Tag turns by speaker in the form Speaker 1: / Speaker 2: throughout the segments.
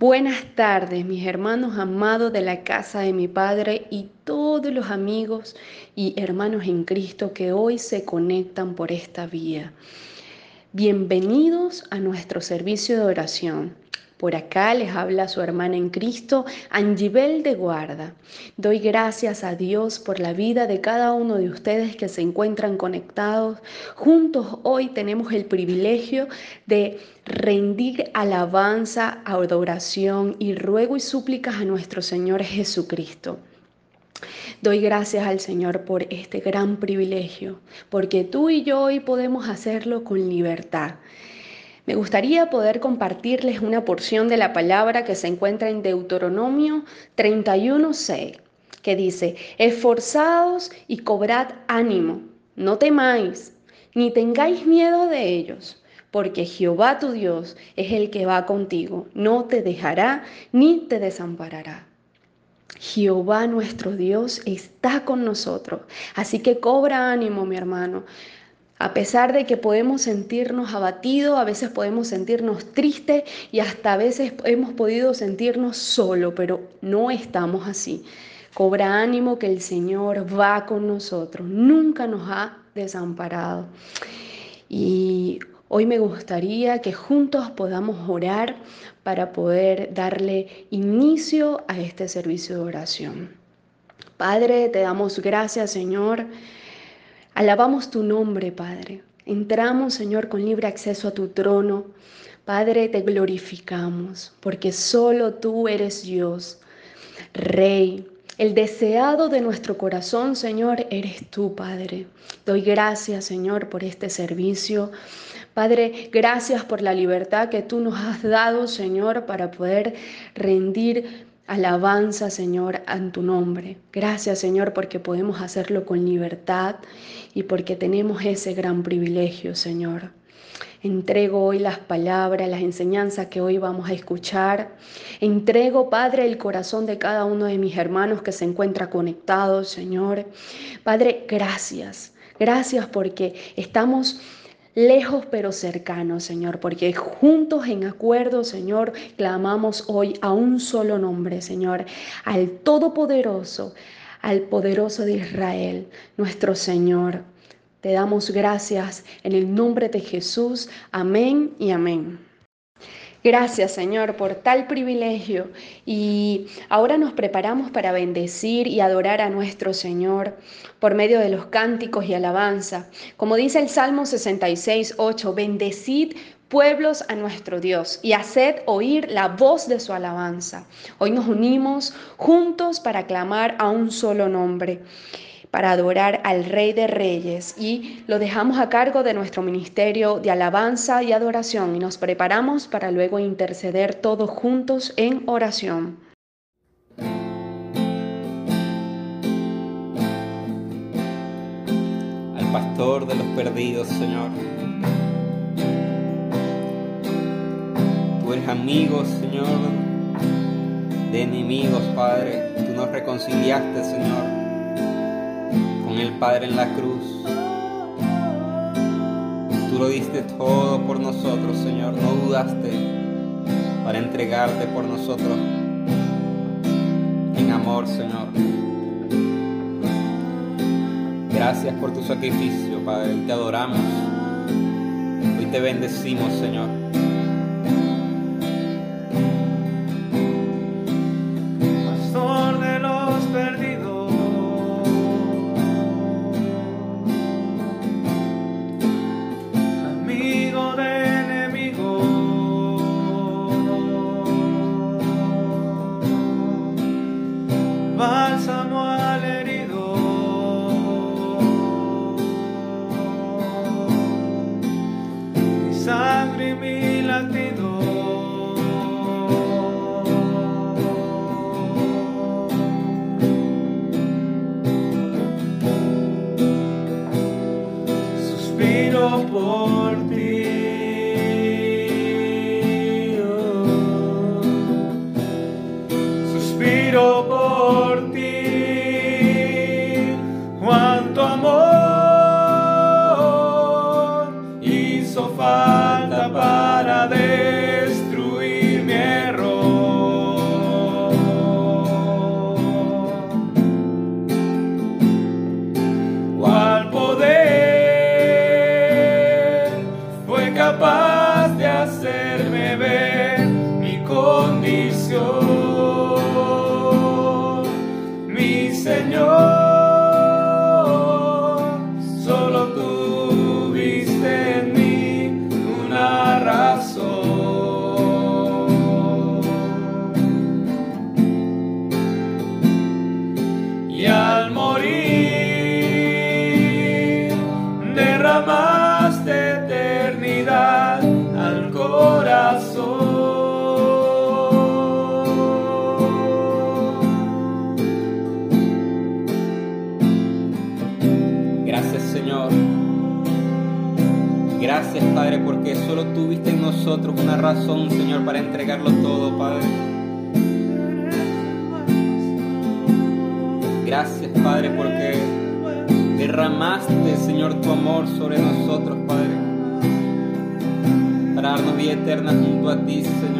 Speaker 1: Buenas tardes, mis hermanos amados de la casa de mi Padre y todos los amigos y hermanos en Cristo que hoy se conectan por esta vía. Bienvenidos a nuestro servicio de oración. Por acá les habla su hermana en Cristo, Angibel de Guarda. Doy gracias a Dios por la vida de cada uno de ustedes que se encuentran conectados. Juntos hoy tenemos el privilegio de rendir alabanza, adoración y ruego y súplicas a nuestro Señor Jesucristo. Doy gracias al Señor por este gran privilegio, porque tú y yo hoy podemos hacerlo con libertad. Me gustaría poder compartirles una porción de la palabra que se encuentra en Deuteronomio 31.6, que dice, esforzados y cobrad ánimo, no temáis, ni tengáis miedo de ellos, porque Jehová tu Dios es el que va contigo, no te dejará ni te desamparará. Jehová nuestro Dios está con nosotros. Así que cobra ánimo, mi hermano. A pesar de que podemos sentirnos abatidos, a veces podemos sentirnos tristes y hasta a veces hemos podido sentirnos solo, pero no estamos así. Cobra ánimo que el Señor va con nosotros, nunca nos ha desamparado. Y hoy me gustaría que juntos podamos orar para poder darle inicio a este servicio de oración. Padre, te damos gracias, Señor Alabamos tu nombre, Padre. Entramos, Señor, con libre acceso a tu trono. Padre, te glorificamos, porque solo tú eres Dios, Rey. El deseado de nuestro corazón, Señor, eres tú, Padre. Doy gracias, Señor, por este servicio. Padre, gracias por la libertad que tú nos has dado, Señor, para poder rendir alabanza, Señor, en tu nombre. Gracias, Señor, porque podemos hacerlo con libertad y porque tenemos ese gran privilegio, Señor. Entrego hoy las palabras, las enseñanzas que hoy vamos a escuchar. Entrego, Padre, el corazón de cada uno de mis hermanos que se encuentra conectado, Señor. Padre, gracias. Gracias porque estamos lejos pero cercanos, Señor, porque juntos en acuerdo, Señor, clamamos hoy a un solo nombre, Señor, al Todopoderoso, al poderoso de Israel, nuestro Señor. Te damos gracias en el nombre de Jesús. Amén y amén. Gracias Señor por tal privilegio y ahora nos preparamos para bendecir y adorar a nuestro Señor por medio de los cánticos y alabanza. Como dice el Salmo 66, 8, bendecid pueblos a nuestro Dios y haced oír la voz de su alabanza. Hoy nos unimos juntos para clamar a un solo nombre para adorar al Rey de Reyes y lo dejamos a cargo de nuestro ministerio de alabanza y adoración y nos preparamos para luego interceder todos juntos en oración.
Speaker 2: Al pastor de los perdidos, Señor. Tú eres amigo, Señor, de enemigos, Padre. Tú nos reconciliaste, Señor con el Padre en la cruz. Tú lo diste todo por nosotros, Señor. No dudaste para entregarte por nosotros en amor, Señor. Gracias por tu sacrificio, Padre. Te adoramos. Hoy te bendecimos, Señor. Porque solo tuviste en nosotros una razón, Señor, para entregarlo todo, Padre. Gracias, Padre, porque derramaste, Señor, tu amor sobre nosotros, Padre, para darnos vida eterna junto a ti, Señor.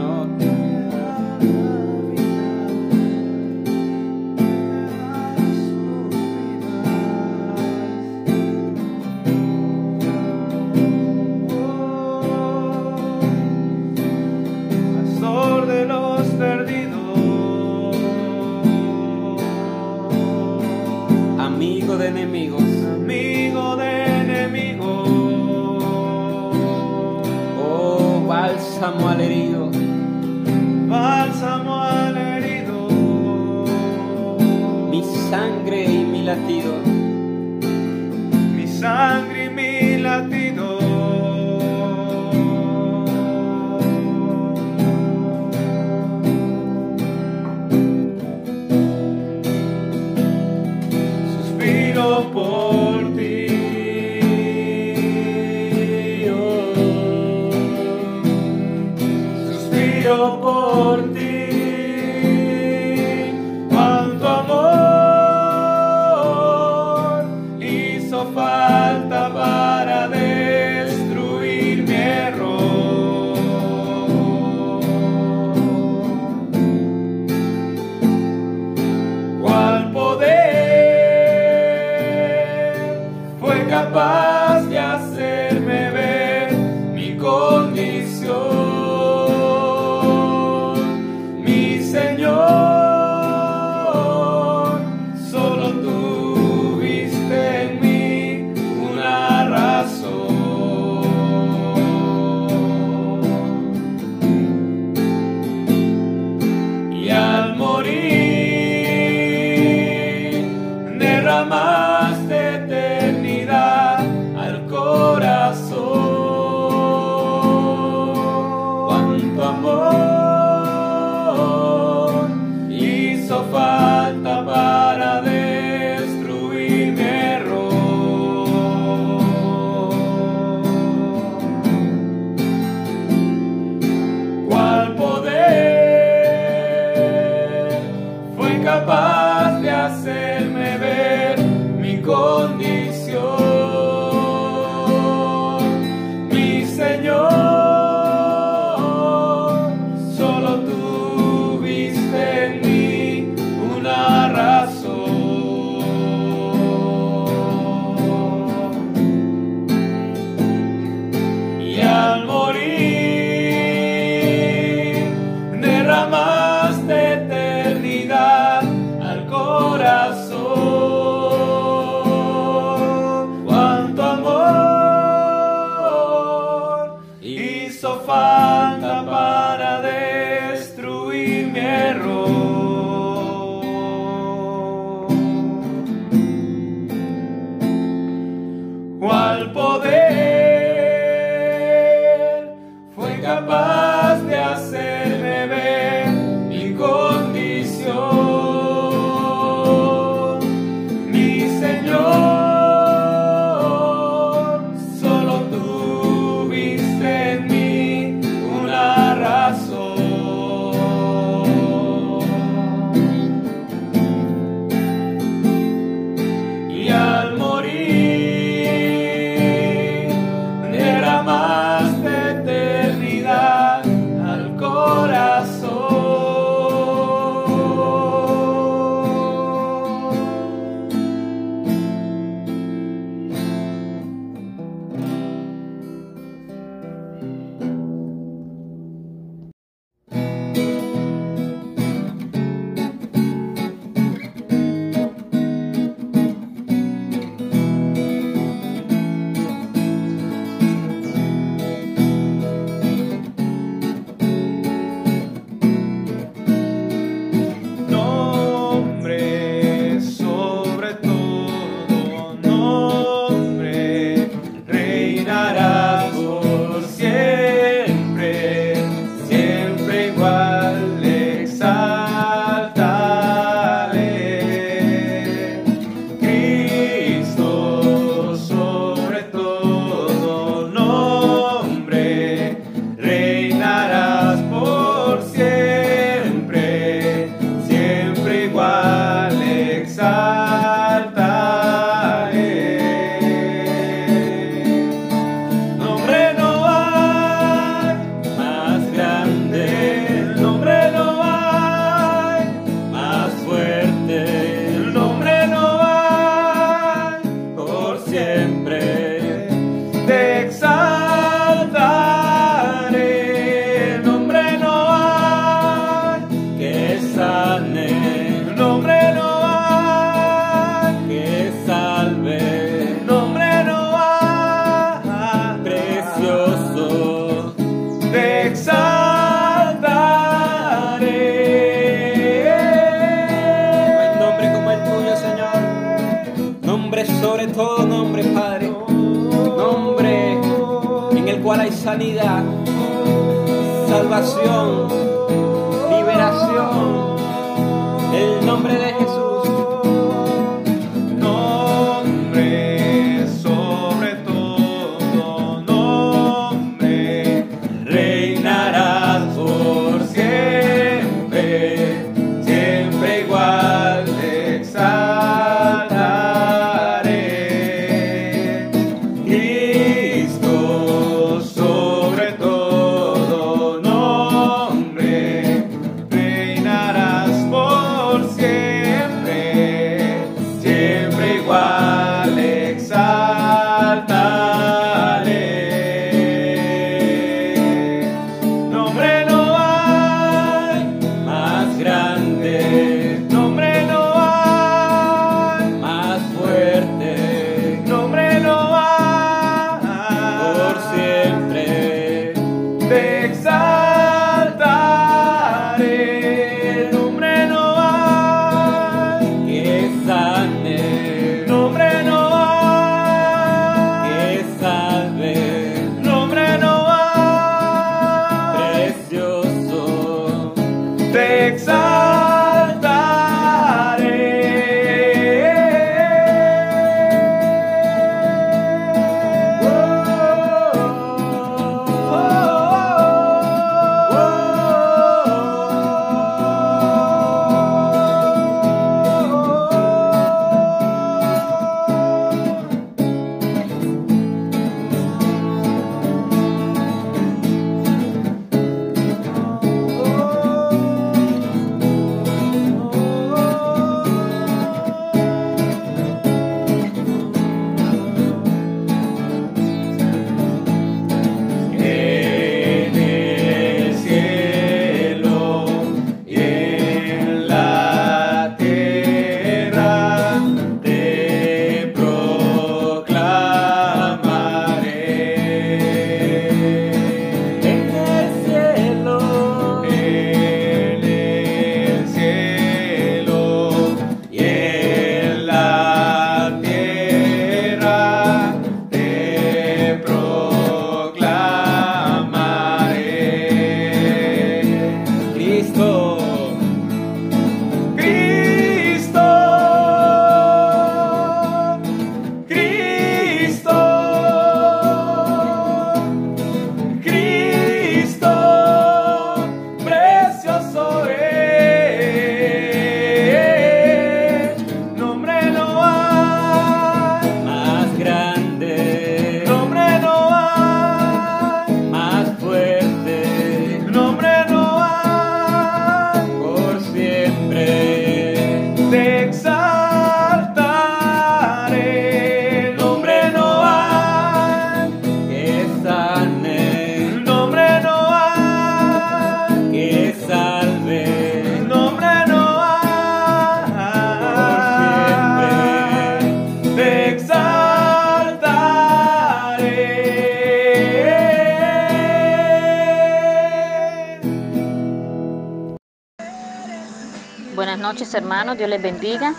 Speaker 3: Hermanos, Dios les bendiga.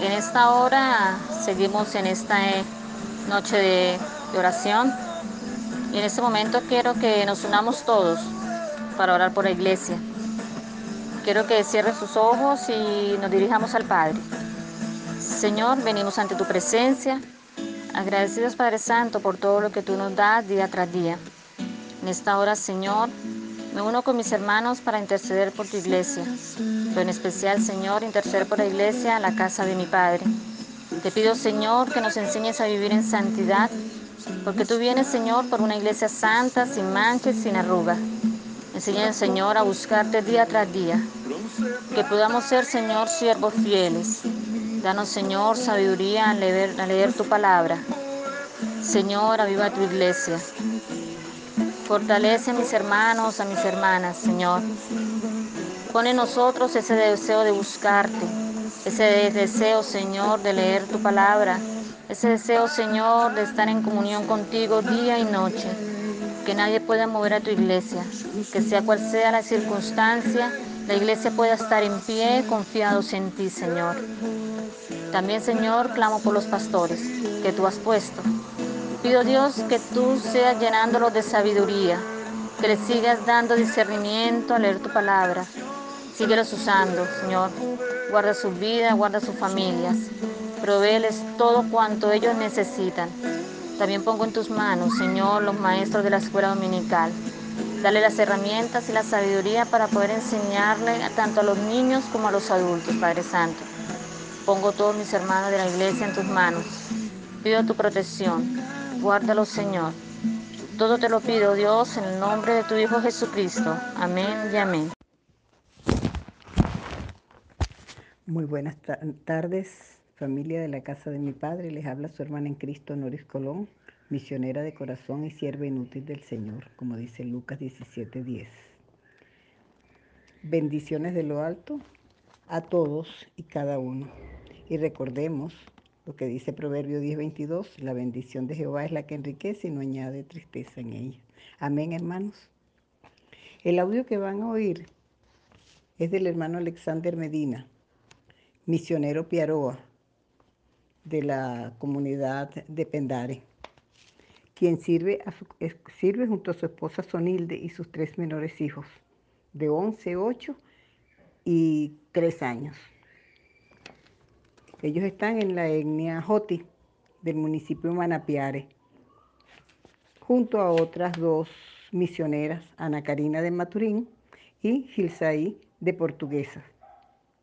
Speaker 3: En esta hora seguimos en esta eh, noche de, oración y en este momento quiero que nos unamos todos para orar por la iglesia. Quiero que cierre sus ojos y nos dirijamos al Padre. Señor, venimos ante tu presencia, agradecidos Padre Santo por todo lo que tú nos das día tras día. En esta hora, Señor, me uno con mis hermanos para interceder por tu iglesia, pero en especial, Señor, interceder por la iglesia, la casa de mi Padre. Te pido, Señor, que nos enseñes a vivir en santidad, porque tú vienes, Señor, por una iglesia santa, sin manches, sin arruga. Enseña, Señor, a buscarte día tras día, que podamos ser, Señor, siervos fieles. Danos, Señor, sabiduría al leer tu palabra. Señor, aviva tu iglesia. Fortalece a mis hermanos, a mis hermanas, Señor. Pon en nosotros ese deseo de buscarte, ese deseo, Señor, de leer tu palabra, ese deseo, Señor, de estar en comunión contigo día y noche. Que nadie pueda mover a tu iglesia, que sea cual sea la circunstancia, la iglesia pueda estar en pie confiados en ti, Señor. También, Señor, clamo por los pastores que tú has puesto Pido Dios que tú seas llenándolos de sabiduría, que les sigas dando discernimiento al leer tu palabra. Síguelos usando, Señor. Guarda sus vidas, guarda sus familias. Provéeles todo cuanto ellos necesitan. También pongo en tus manos, Señor, los maestros de la escuela dominical. Dale las herramientas y la sabiduría para poder enseñarle tanto a los niños como a los adultos, Padre Santo. Pongo todos mis hermanos de la iglesia en tus manos. Pido tu protección. Guárdalos, Señor. Todo te lo pido, Dios, en el nombre de tu Hijo Jesucristo. Amén y amén.
Speaker 4: Muy buenas tardes, familia de la casa de mi padre. Les habla su hermana en Cristo, Noris Colón misionera de corazón y sierva inútil del Señor, como dice Lucas 17:10. Bendiciones de lo alto a todos y cada uno. Y recordemos lo que dice Proverbio 10:22, la bendición de Jehová es la que enriquece y no añade tristeza en ella. Amén, hermanos. El audio que van a oír es del hermano Alexander Medina, misionero Piaroa de la comunidad de Pendare quien sirve, sirve junto a su esposa Sonilde y sus tres menores hijos, de 11, 8 y 3 años. Ellos están en la etnia Joti del municipio de Manapiare, junto a otras dos misioneras, Ana Karina de Maturín y Gilsaí de Portuguesa.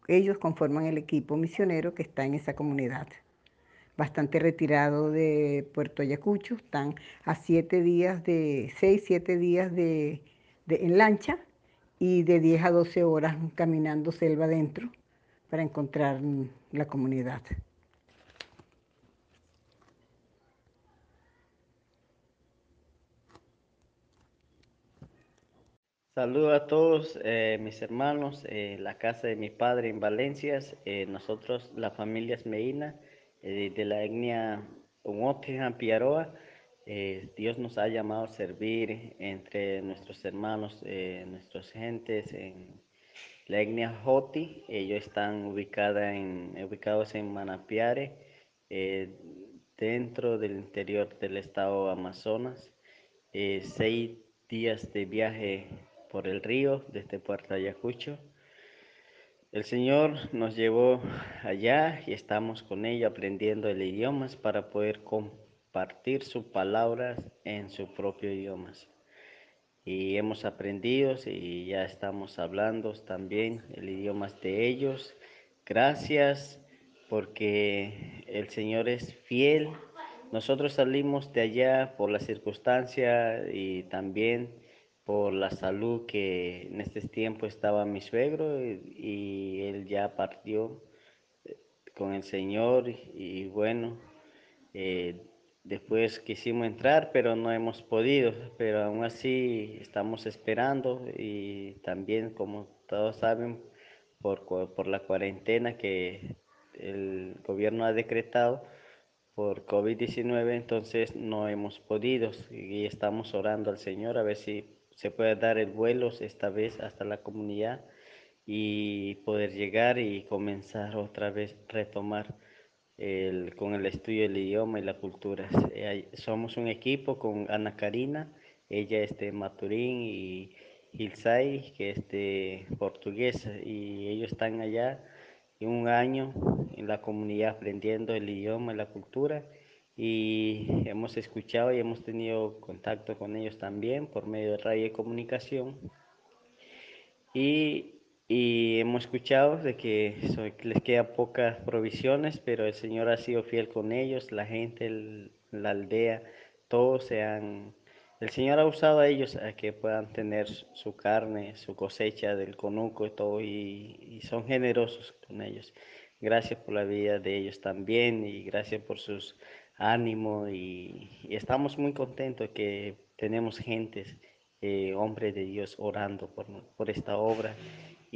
Speaker 4: Ellos conforman el equipo misionero que está en esa comunidad bastante retirado de Puerto Ayacucho, están a siete días de, seis, siete días de, en lancha y de 10 a 12 horas caminando selva adentro para encontrar la comunidad.
Speaker 5: Saludos a todos eh, mis hermanos, eh, la casa de mi padre en Valencias, eh, nosotros, la familia eh, de la etnia Umotejan Piaroa, Dios nos ha llamado a servir entre nuestros hermanos, nuestras gentes en la etnia Joti. Ellos están en, ubicados en Manapiare, dentro del interior del estado Amazonas. seis días de viaje por el río desde Puerto Ayacucho. El Señor nos llevó allá y estamos con ella aprendiendo el idioma para poder compartir sus palabras en su propio idioma. Y hemos aprendido y ya estamos hablando también el idioma de ellos. Gracias porque el Señor es fiel. Nosotros salimos de allá por la circunstancia y también por la salud que en este tiempo estaba mi suegro y, él ya partió eh, con el Señor y, bueno, eh, después quisimos entrar pero no hemos podido, pero aún así estamos esperando y también como todos saben por, por la cuarentena que el gobierno ha decretado, por COVID-19, entonces no hemos podido. Y estamos orando al Señor a ver si se puede dar el vuelo esta vez hasta la comunidad y poder llegar y comenzar otra vez retomar el, con el estudio del idioma y la cultura. Eh, somos un equipo con Ana Karina, ella es de Maturín y Hilsay, que es de portuguesa, y ellos están allá un año en la comunidad aprendiendo el idioma y la cultura y hemos escuchado y hemos tenido contacto con ellos también por medio de radio y comunicación y, y hemos escuchado de que les quedan pocas provisiones pero el Señor ha sido fiel con ellos la gente la aldea todos se han el Señor ha usado a ellos a que puedan tener su carne, su cosecha del conuco y todo, y, son generosos con ellos. Gracias por la vida de ellos también y gracias por sus ánimo y, estamos muy contentos que tenemos gentes, eh, hombres de Dios orando por, por, esta obra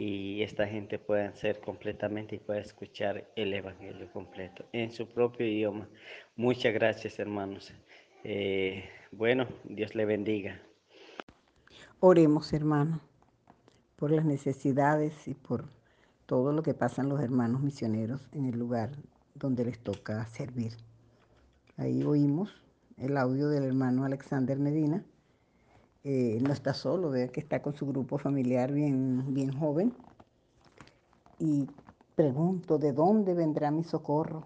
Speaker 5: y esta gente pueda ser completamente y pueda escuchar el Evangelio completo en su propio idioma. Muchas gracias hermanos. Eh, bueno, Dios le bendiga.
Speaker 4: Oremos hermanos por las necesidades y por todo lo que pasan los hermanos misioneros en el lugar donde les toca servir. Ahí oímos el audio del hermano Alexander Medina. Eh, no está solo, ve que está con su grupo familiar bien, bien joven. Y pregunto, ¿de dónde vendrá mi socorro?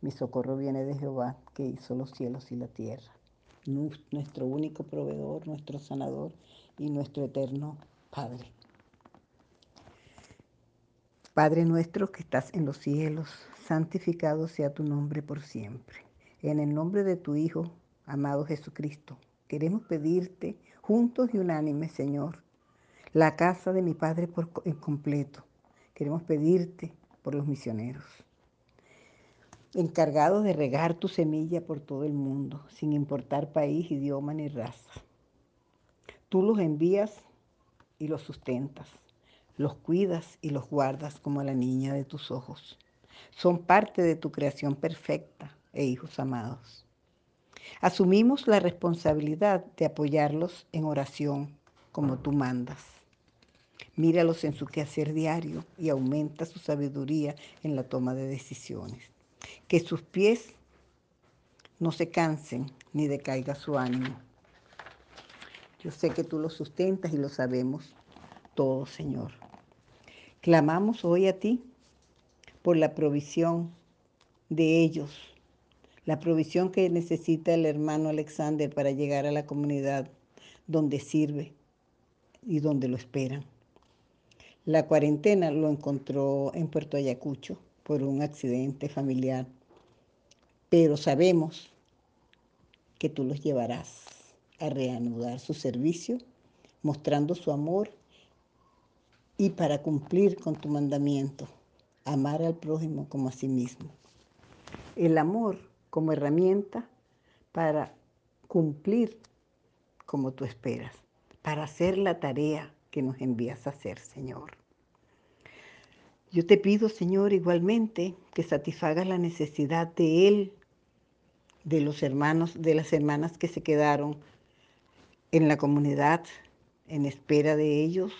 Speaker 4: Mi socorro viene de Jehová, que hizo los cielos y la tierra. Nuestro único proveedor, nuestro sanador y nuestro eterno Padre. Padre nuestro que estás en los cielos, santificado sea tu nombre por siempre. En el nombre de tu Hijo, amado Jesucristo, queremos pedirte, juntos y unánimes, Señor, la casa de mi Padre por completo. Queremos pedirte por los misioneros, encargados de regar tu semilla por todo el mundo, sin importar país, idioma ni raza. Tú los envías y los sustentas los cuidas y los guardas como a la niña de tus ojos. Son parte de tu creación perfecta e hijos amados. Asumimos la responsabilidad de apoyarlos en oración como tú mandas. Míralos en su quehacer diario y aumenta su sabiduría en la toma de decisiones. Que sus pies no se cansen ni decaiga su ánimo. Yo sé que tú los sustentas y lo sabemos todo, Señor. Clamamos hoy a ti por la provisión de ellos, la provisión que necesita el hermano Alexander para llegar a la comunidad donde sirve y donde lo esperan. La cuarentena lo encontró en Puerto Ayacucho por un accidente familiar, pero sabemos que tú los llevarás a reanudar su servicio, mostrando su amor y para cumplir con tu mandamiento, amar al prójimo como a sí mismo. El amor como herramienta para cumplir como tú esperas, para hacer la tarea que nos envías a hacer, Señor. Yo te pido, Señor, igualmente que satisfagas la necesidad de Él, de los hermanos, de las hermanas que se quedaron en la comunidad en espera de ellos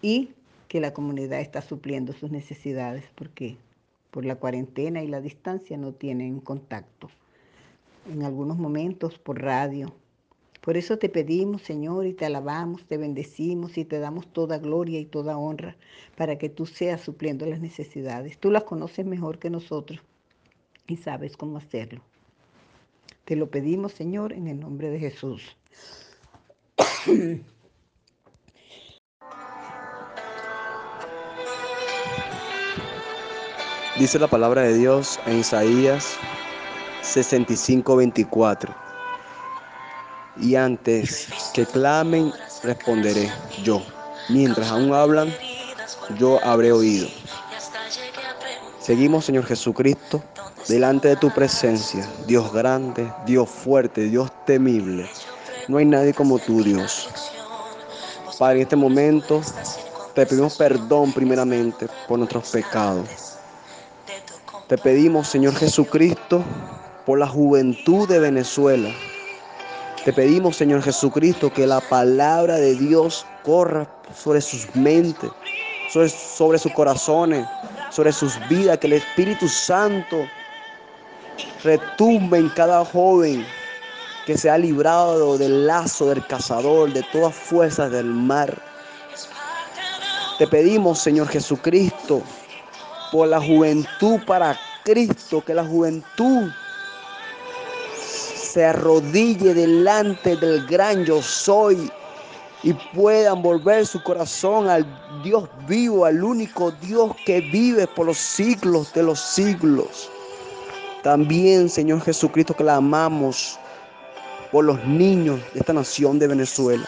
Speaker 4: y que la comunidad está supliendo sus necesidades porque por la cuarentena y la distancia no tienen contacto. En algunos momentos por radio. Por eso te pedimos, Señor, y te alabamos, te bendecimos y te damos toda gloria y toda honra para que tú seas supliendo las necesidades. Tú las conoces mejor que nosotros y sabes cómo hacerlo. Te lo pedimos, Señor, en el nombre de Jesús.
Speaker 6: Dice la palabra de Dios en Isaías 65, 24. Y antes que clamen, responderé yo. Mientras aún hablan, yo habré oído. Seguimos, Señor Jesucristo, delante de tu presencia, Dios grande, Dios fuerte, Dios temible. No hay nadie como tú, Dios. Padre, en este momento te pedimos perdón primeramente por nuestros pecados. Te pedimos, Señor Jesucristo, por la juventud de Venezuela. Te pedimos, Señor Jesucristo, que la palabra de Dios corra sobre sus mentes, sobre, sus corazones, sobre sus vidas, que el Espíritu Santo retumbe en cada joven que se ha librado del lazo del cazador, de todas fuerzas del mar. Te pedimos, Señor Jesucristo, por la juventud para Cristo, que la juventud se arrodille delante del gran yo soy y puedan volver su corazón al Dios vivo, al único Dios que vive por los siglos de los siglos. También, Señor Jesucristo, que la amamos por los niños de esta nación de Venezuela.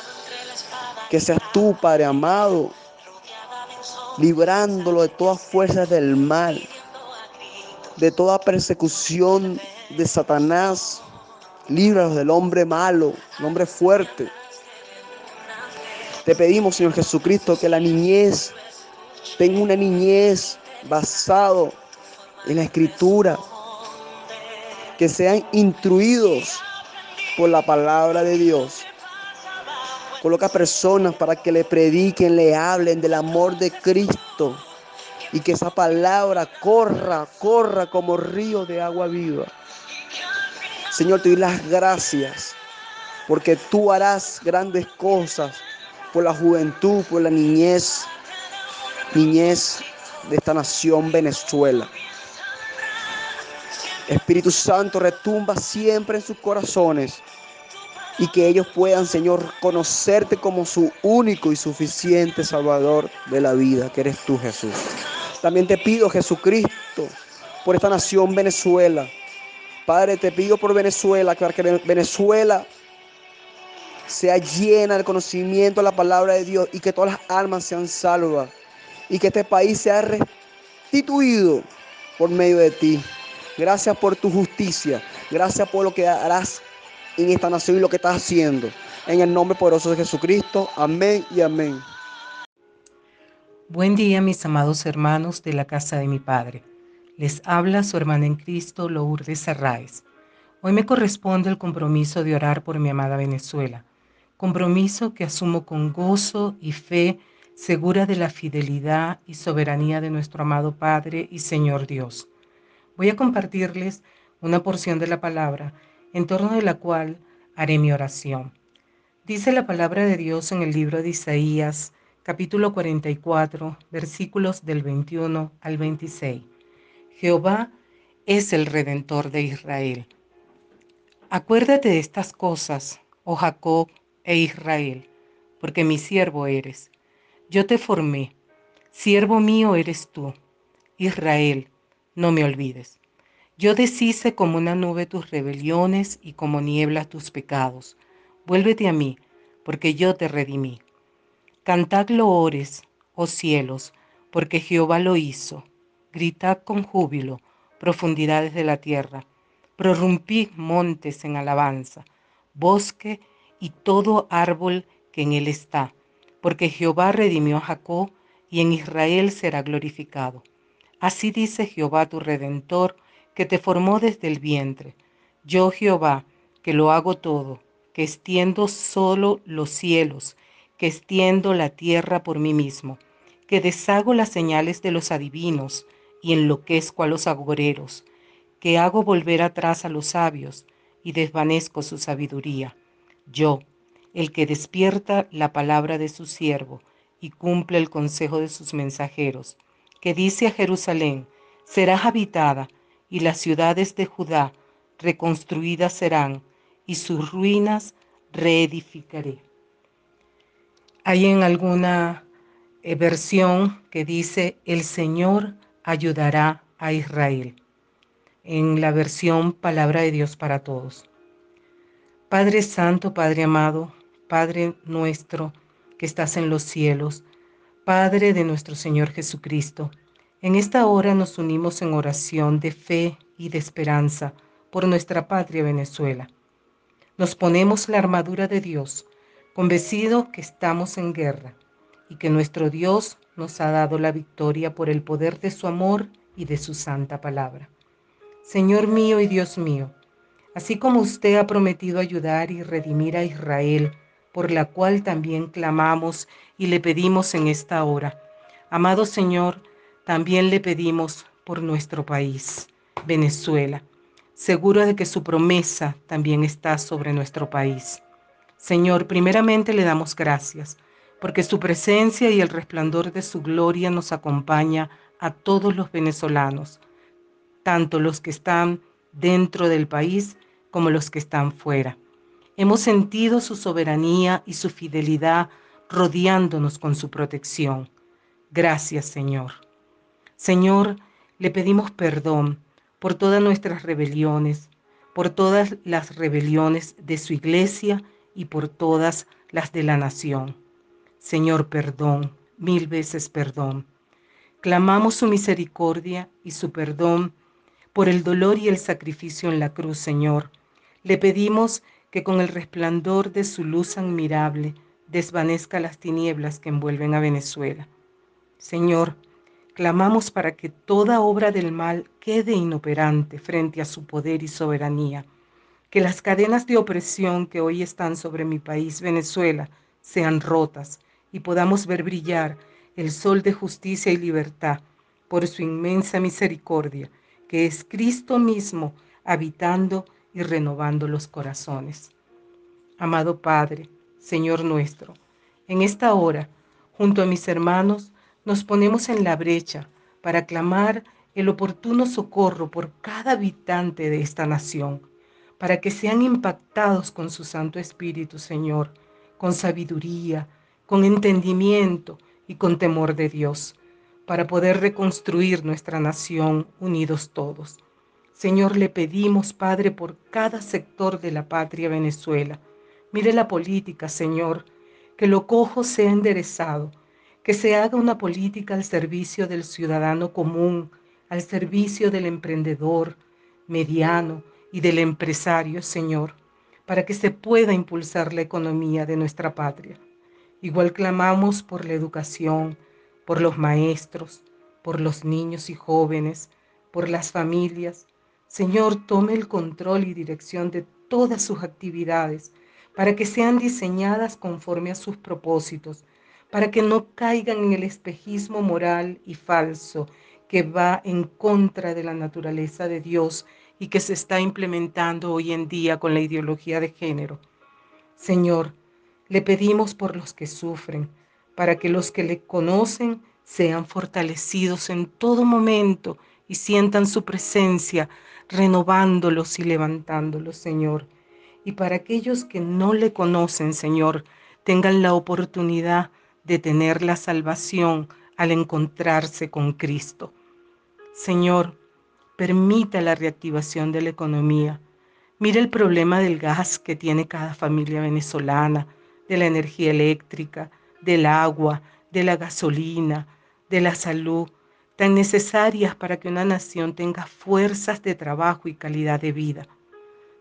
Speaker 6: Que seas tú, Padre amado, librándolo de todas fuerzas del mal, de toda persecución de Satanás. Líbranos del hombre malo, el hombre fuerte. Te pedimos, Señor Jesucristo, que la niñez tenga una niñez basado en la escritura, que sean instruidos por la palabra de Dios Coloca personas para que le prediquen, le hablen del amor de Cristo y que esa palabra corra, corra como río de agua viva. Señor, te doy las gracias porque tú harás grandes cosas por la juventud, por la niñez, niñez de esta nación Venezuela. Espíritu Santo retumba siempre en sus corazones y que ellos puedan, Señor, conocerte como su único y suficiente Salvador de la vida, que eres tú, Jesús. También te pido, Jesucristo, por esta nación Venezuela. Padre, te pido por Venezuela, que Venezuela sea llena del conocimiento de la palabra de Dios y que todas las almas sean salvas y que este país sea restituido por medio de ti. Gracias por tu justicia. Gracias por lo que harás en esta nación y lo que estás haciendo. En el nombre poderoso de Jesucristo. Amén y amén.
Speaker 7: Buen día, mis amados hermanos de la casa de mi Padre. Les habla su hermana en Cristo, Lourdes Arraez. Hoy me corresponde el compromiso de orar por mi amada Venezuela. Compromiso que asumo con gozo y fe, segura de la fidelidad y soberanía de nuestro amado Padre y Señor Dios. Voy a compartirles una porción de la palabra en torno de la cual haré mi oración. Dice la palabra de Dios en el libro de Isaías, capítulo 44, versículos del 21 al 26. Jehová es el redentor de Israel. Acuérdate de estas cosas, oh Jacob e Israel, porque mi siervo eres. Yo te formé, siervo mío eres tú. Israel, no me olvides. Yo deshice como una nube tus rebeliones y como niebla tus pecados. Vuélvete a mí, porque yo te redimí. Cantad loores, oh cielos, porque Jehová lo hizo. Gritad con júbilo, profundidades de la tierra. Prorrumpid montes en alabanza, bosque y todo árbol que en él está, porque Jehová redimió a Jacob y en Israel será glorificado. Así dice Jehová tu redentor, que te formó desde el vientre. Yo Jehová, que lo hago todo, que extiendo solo los cielos, que extiendo la tierra por mí mismo, que deshago las señales de los adivinos y enloquezco a los agoreros, que hago volver atrás a los sabios y desvanezco su sabiduría. Yo, el que despierta la palabra de su siervo y cumple el consejo de sus mensajeros, que dice a Jerusalén, serás habitada, y las ciudades de Judá reconstruidas serán, y sus ruinas reedificaré. Hay en alguna eh, versión que dice, el Señor ayudará a Israel. En la versión Palabra de Dios para Todos. Padre Santo, Padre amado, Padre nuestro que estás en los cielos, Padre de nuestro Señor Jesucristo, en esta hora nos unimos en oración de fe y de esperanza por nuestra patria Venezuela. Nos ponemos la armadura de Dios, convencido que estamos en guerra y que nuestro Dios nos ha dado la victoria por el poder de su amor y de su santa palabra. Señor mío y Dios mío, así como usted ha prometido ayudar y redimir a Israel, por la cual también clamamos y le pedimos en esta hora. Amado Señor, también le pedimos por nuestro país, Venezuela, seguro de que su promesa también está sobre nuestro país. Señor, primeramente le damos gracias, porque su presencia y el resplandor de su gloria nos acompaña a todos los venezolanos, tanto los que están dentro del país como los que están fuera. Hemos sentido su soberanía y su fidelidad rodeándonos con su protección. Gracias, Señor. Señor, le pedimos perdón por todas nuestras rebeliones, por todas las rebeliones de su iglesia y por todas las de la nación. Señor, perdón, mil veces perdón. Clamamos su misericordia y su perdón por el dolor y el sacrificio en la cruz, Señor. Le pedimos que con el resplandor de su luz admirable desvanezca las tinieblas que envuelven a Venezuela. Señor, Clamamos para que toda obra del mal quede inoperante frente a su poder y soberanía, que las cadenas de opresión que hoy están sobre mi país, Venezuela, sean rotas y podamos ver brillar el sol de justicia y libertad por su inmensa misericordia, que es Cristo mismo habitando y renovando los corazones. Amado Padre, Señor nuestro, en esta hora, junto a mis hermanos, nos ponemos en la brecha para clamar el oportuno socorro por cada habitante de esta nación, para que sean impactados con su Santo Espíritu, Señor, con sabiduría, con entendimiento y con temor de Dios, para poder reconstruir nuestra nación unidos todos. Señor, le pedimos, Padre, por cada sector de la patria Venezuela. Mire la política, Señor, que lo cojo sea enderezado, que se haga una política al servicio del ciudadano común, al servicio del emprendedor mediano y del empresario, Señor, para que se pueda impulsar la economía de nuestra patria. Igual clamamos por la educación, por los maestros, por los niños y jóvenes, por las familias. Señor, tome el control y dirección de todas sus actividades para que sean diseñadas conforme a sus propósitos, para que no caigan en el espejismo moral y falso que va en contra de la naturaleza de Dios y que se está implementando hoy en día con la ideología de género. Señor, le pedimos por los que sufren, para que los que le conocen sean fortalecidos en todo momento y sientan su presencia, renovándolos y levantándolos, Señor. Y para aquellos que no le conocen, Señor, tengan la oportunidad de tener la salvación al encontrarse con Cristo. Señor, permita la reactivación de la economía. Mire el problema del gas que tiene cada familia venezolana, de la energía eléctrica, del agua, de la gasolina, de la salud, tan necesarias para que una nación tenga fuerzas de trabajo y calidad de vida.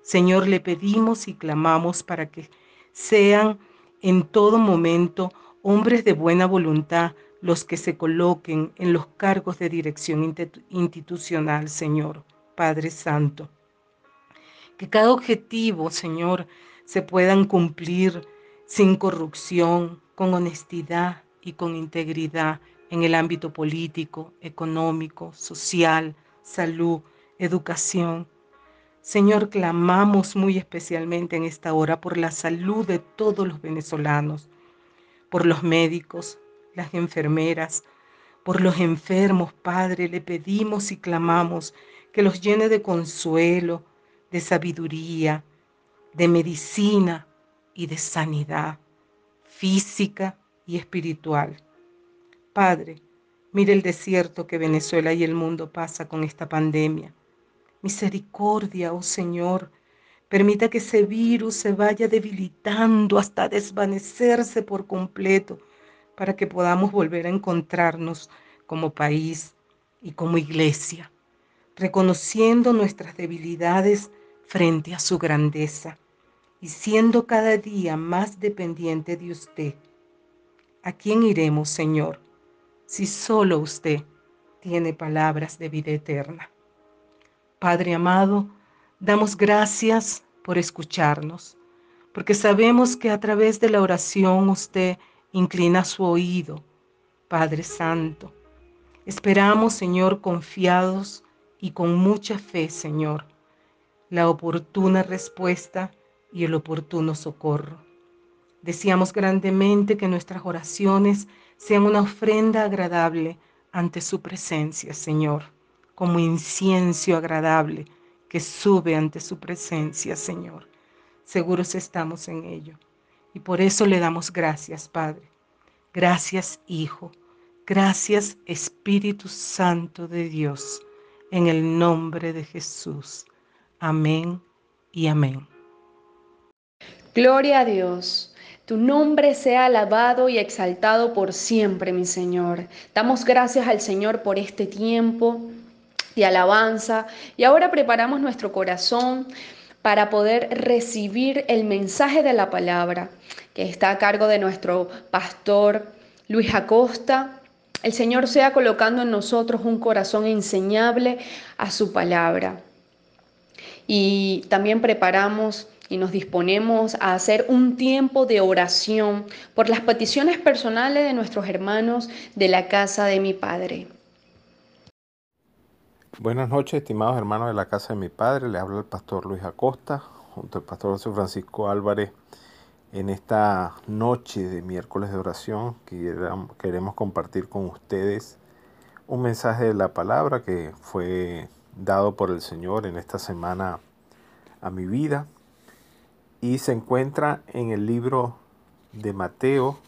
Speaker 7: Señor, le pedimos y clamamos para que sean en todo momento hombres de buena voluntad los que se coloquen en los cargos de dirección institucional, Señor, Padre Santo. Que cada objetivo, Señor, se puedan cumplir sin corrupción, con honestidad y con integridad en el ámbito político, económico, social, salud, educación. Señor, clamamos muy especialmente en esta hora por la salud de todos los venezolanos, por los médicos, las enfermeras, por los enfermos, Padre, le pedimos y clamamos que los llene de consuelo, de sabiduría, de medicina y de sanidad física y espiritual. Padre, mire el desierto que Venezuela y el mundo pasa con esta pandemia. Misericordia, oh Señor, permita que ese virus se vaya debilitando hasta desvanecerse por completo para que podamos volver a encontrarnos como país y como iglesia, reconociendo nuestras debilidades frente a su grandeza y siendo cada día más dependiente de usted. ¿A quién iremos, Señor, si solo usted tiene palabras de vida eterna? Padre amado, damos gracias por escucharnos, porque sabemos que a través de la oración usted inclina su oído, Padre Santo. Esperamos, Señor, confiados y con mucha fe, Señor, la oportuna respuesta y el oportuno socorro. Deseamos grandemente que nuestras oraciones sean una ofrenda agradable ante su presencia, Señor, como incienso agradable que sube ante su presencia, Señor. Seguros estamos en ello. Y por eso le damos gracias, Padre. Gracias, Hijo. Gracias, Espíritu Santo de Dios. En el nombre de Jesús. Amén y amén.
Speaker 1: Gloria a Dios. Tu nombre sea alabado y exaltado por siempre, mi Señor. Damos gracias al Señor por este tiempo de alabanza y ahora preparamos nuestro corazón para poder recibir el mensaje de la palabra que está a cargo de nuestro pastor Luis Acosta. El Señor sea colocando en nosotros un corazón enseñable a su palabra. Y también preparamos y nos disponemos a hacer un tiempo de oración por las peticiones personales de nuestros hermanos de la casa de mi Padre.
Speaker 8: Buenas noches, estimados hermanos de la casa de mi padre. Le habla el pastor Luis Acosta, junto al pastor José Francisco Álvarez, en esta noche de miércoles de oración. Queremos compartir con ustedes un mensaje de la palabra que fue dado por el Señor en esta semana a mi vida y se encuentra en el libro de Mateo,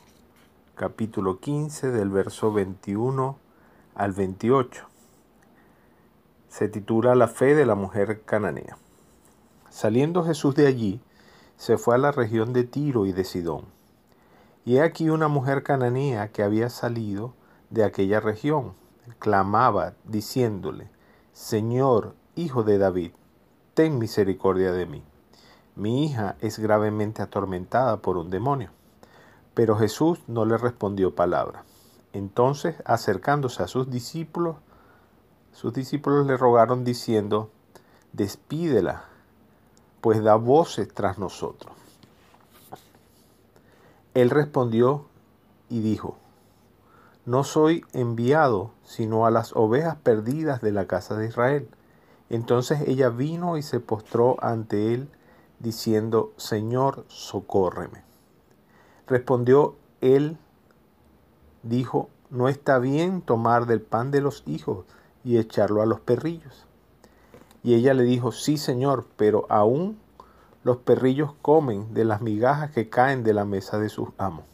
Speaker 8: capítulo 15, del verso 21 al 28 se titula La fe de la mujer cananea. Saliendo Jesús de allí, se fue a la región de Tiro y de Sidón. Y he aquí una mujer cananea que había salido de aquella región, clamaba diciéndole, Señor, hijo de David, ten misericordia de mí. Mi hija es gravemente atormentada por un demonio. Pero Jesús no le respondió palabra. Entonces, acercándose a sus discípulos, sus discípulos le rogaron diciendo, despídela, pues da voces tras nosotros. Él respondió y dijo, no soy enviado sino a las ovejas perdidas de la casa de Israel. Entonces ella vino y se postró ante él, diciendo, Señor, socórreme. Respondió él, dijo, no está bien tomar del pan de los hijos y echarlo a los perrillos. Y ella le dijo, sí señor, pero aún los perrillos comen de las migajas que caen de la mesa de sus amos.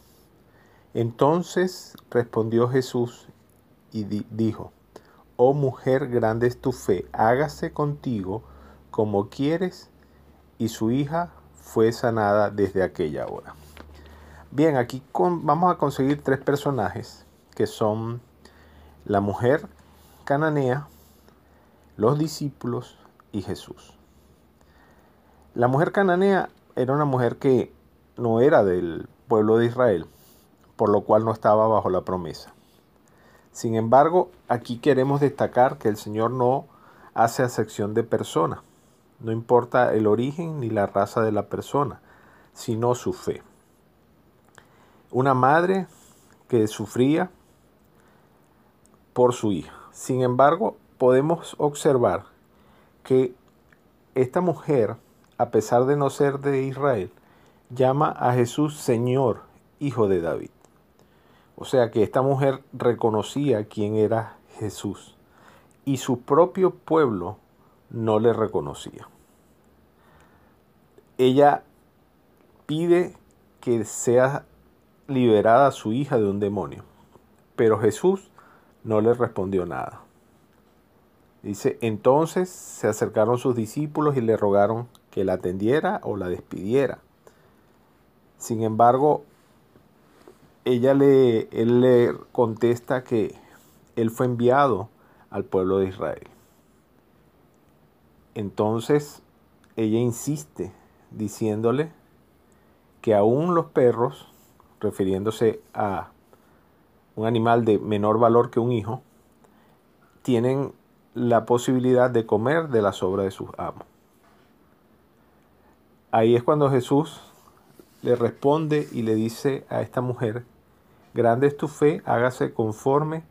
Speaker 8: Entonces respondió Jesús y dijo, oh mujer, grande es tu fe, hágase contigo como quieres. Y su hija fue sanada desde aquella hora. Bien, aquí vamos a conseguir tres personajes que son la mujer cananea, los discípulos y Jesús. La mujer cananea era una mujer que no era del pueblo de Israel, por lo cual no estaba bajo la promesa. Sin embargo, aquí queremos destacar que el Señor no hace acepción de persona. No importa el origen ni la raza de la persona, sino su fe. Una madre que sufría por su hija. Sin embargo, podemos observar que esta mujer, a pesar de no ser de Israel, llama a Jesús Señor, hijo de David. O sea que esta mujer reconocía quién era Jesús y su propio pueblo no le reconocía. Ella pide que sea liberada su hija de un demonio, pero Jesús no le respondió nada. Dice, entonces se acercaron sus discípulos y le rogaron que la atendiera o la despidiera. Sin embargo, ella le, él le contesta que él fue enviado al pueblo de Israel. Entonces ella insiste diciéndole que aún los perros, refiriéndose a un animal de menor valor que un hijo, tienen la posibilidad de comer de la sobra de sus amos. Ahí es cuando Jesús le responde y le dice a esta mujer, grande es tu fe, hágase conforme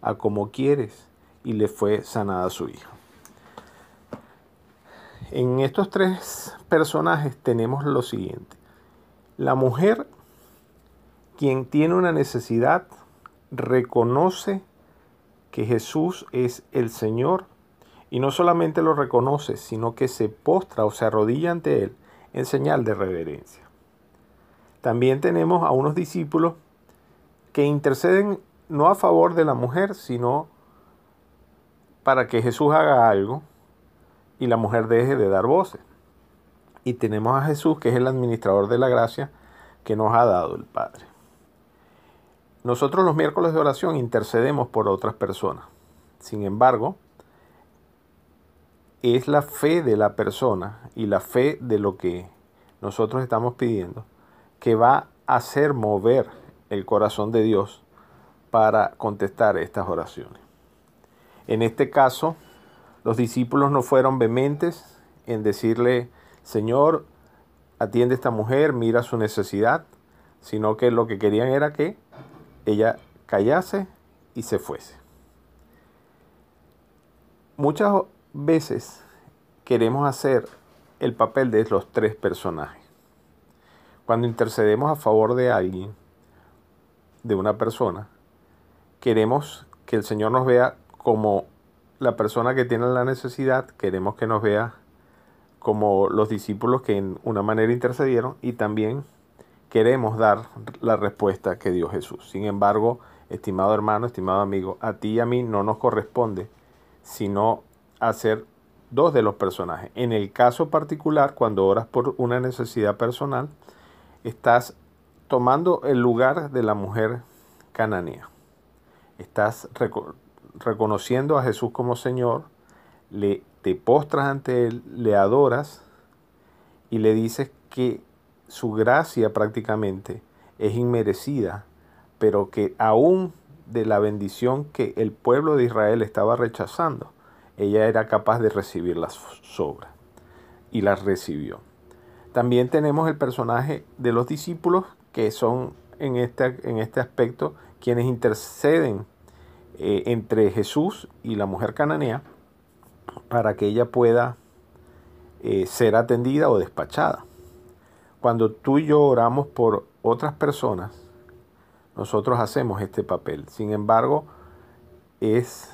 Speaker 8: a como quieres, y le fue sanada su hija. En estos tres personajes tenemos lo siguiente. La mujer, quien tiene una necesidad, reconoce que Jesús es el Señor y no solamente lo reconoce, sino que se postra o se arrodilla ante Él en señal de reverencia. También tenemos a unos discípulos que interceden no a favor de la mujer, sino para que Jesús haga algo y la mujer deje de dar voces. Y tenemos a Jesús, que es el administrador de la gracia que nos ha dado el Padre. Nosotros los miércoles de oración intercedemos por otras personas. Sin embargo, es la fe de la persona y la fe de lo que nosotros estamos pidiendo que va a hacer mover el corazón de Dios para contestar estas oraciones. En este caso, los discípulos no fueron vehementes en decirle, Señor, atiende a esta mujer, mira su necesidad, sino que lo que querían era que ella callase y se fuese. muchas veces queremos hacer el papel de los tres personajes. Cuando intercedemos a favor de alguien, de una persona, queremos que el Señor nos vea como la persona que tiene la necesidad, queremos que nos vea como los discípulos que en una manera intercedieron y también queremos dar la respuesta que dio Jesús. Sin embargo, estimado hermano, estimado amigo, a ti y a mí no nos corresponde sino hacer dos de los personajes. En el caso particular, cuando oras por una necesidad personal, estás tomando el lugar de la mujer cananea. Estás reconociendo a Jesús como Señor, le te postras ante él, le adoras y le dices que su gracia prácticamente es inmerecida, pero que aún de la bendición que el pueblo de Israel estaba rechazando, ella era capaz de recibir las sobras y las recibió. También tenemos el personaje de los discípulos que son en este, en este aspecto quienes interceden eh, entre Jesús y la mujer cananea para que ella pueda eh, ser atendida o despachada. Cuando tú y yo oramos por otras personas, nosotros hacemos este papel. Sin embargo, es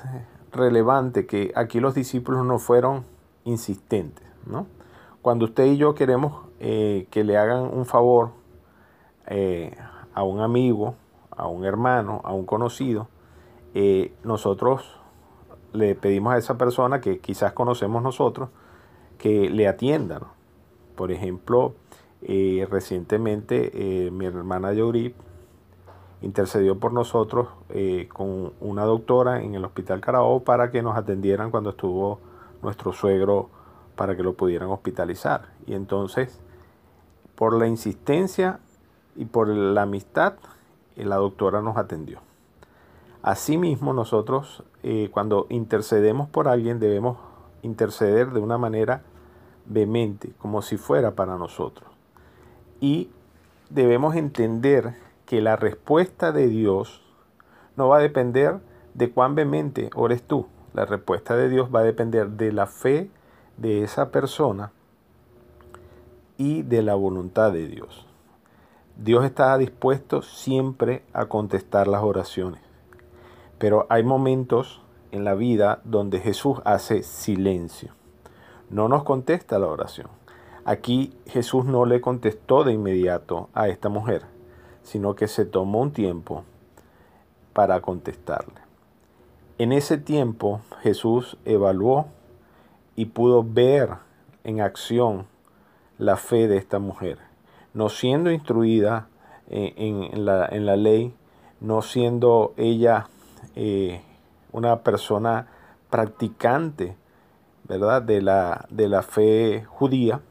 Speaker 8: relevante que aquí los discípulos no fueron insistentes. ¿no? Cuando usted y yo queremos eh, que le hagan un favor eh, a un amigo, a un hermano, a un conocido, eh, nosotros le pedimos a esa persona que quizás conocemos nosotros que le atienda. Por ejemplo, recientemente mi hermana Yorip intercedió por nosotros eh, con una doctora en el Hospital Carabobo para que nos atendieran cuando estuvo nuestro suegro para que lo pudieran hospitalizar. Y entonces, por la insistencia y por la amistad, eh, la doctora nos atendió. Asimismo, nosotros eh, cuando intercedemos por alguien debemos interceder de una manera vehemente, como si fuera para nosotros. Y debemos entender que la respuesta de Dios no va a depender de cuán vehemente ores tú. La respuesta de Dios va a depender de la fe de esa persona y de la voluntad de Dios. Dios está dispuesto siempre a contestar las oraciones. Pero hay momentos en la vida donde Jesús hace silencio. No nos contesta la oración. Aquí Jesús no le contestó de inmediato a esta mujer sino que se tomó un tiempo para contestarle. En ese tiempo Jesús evaluó y pudo ver en acción la fe de esta mujer, no siendo instruida en, la, ley, no siendo ella eh, una persona practicante, ¿verdad? De la, de la fe judía,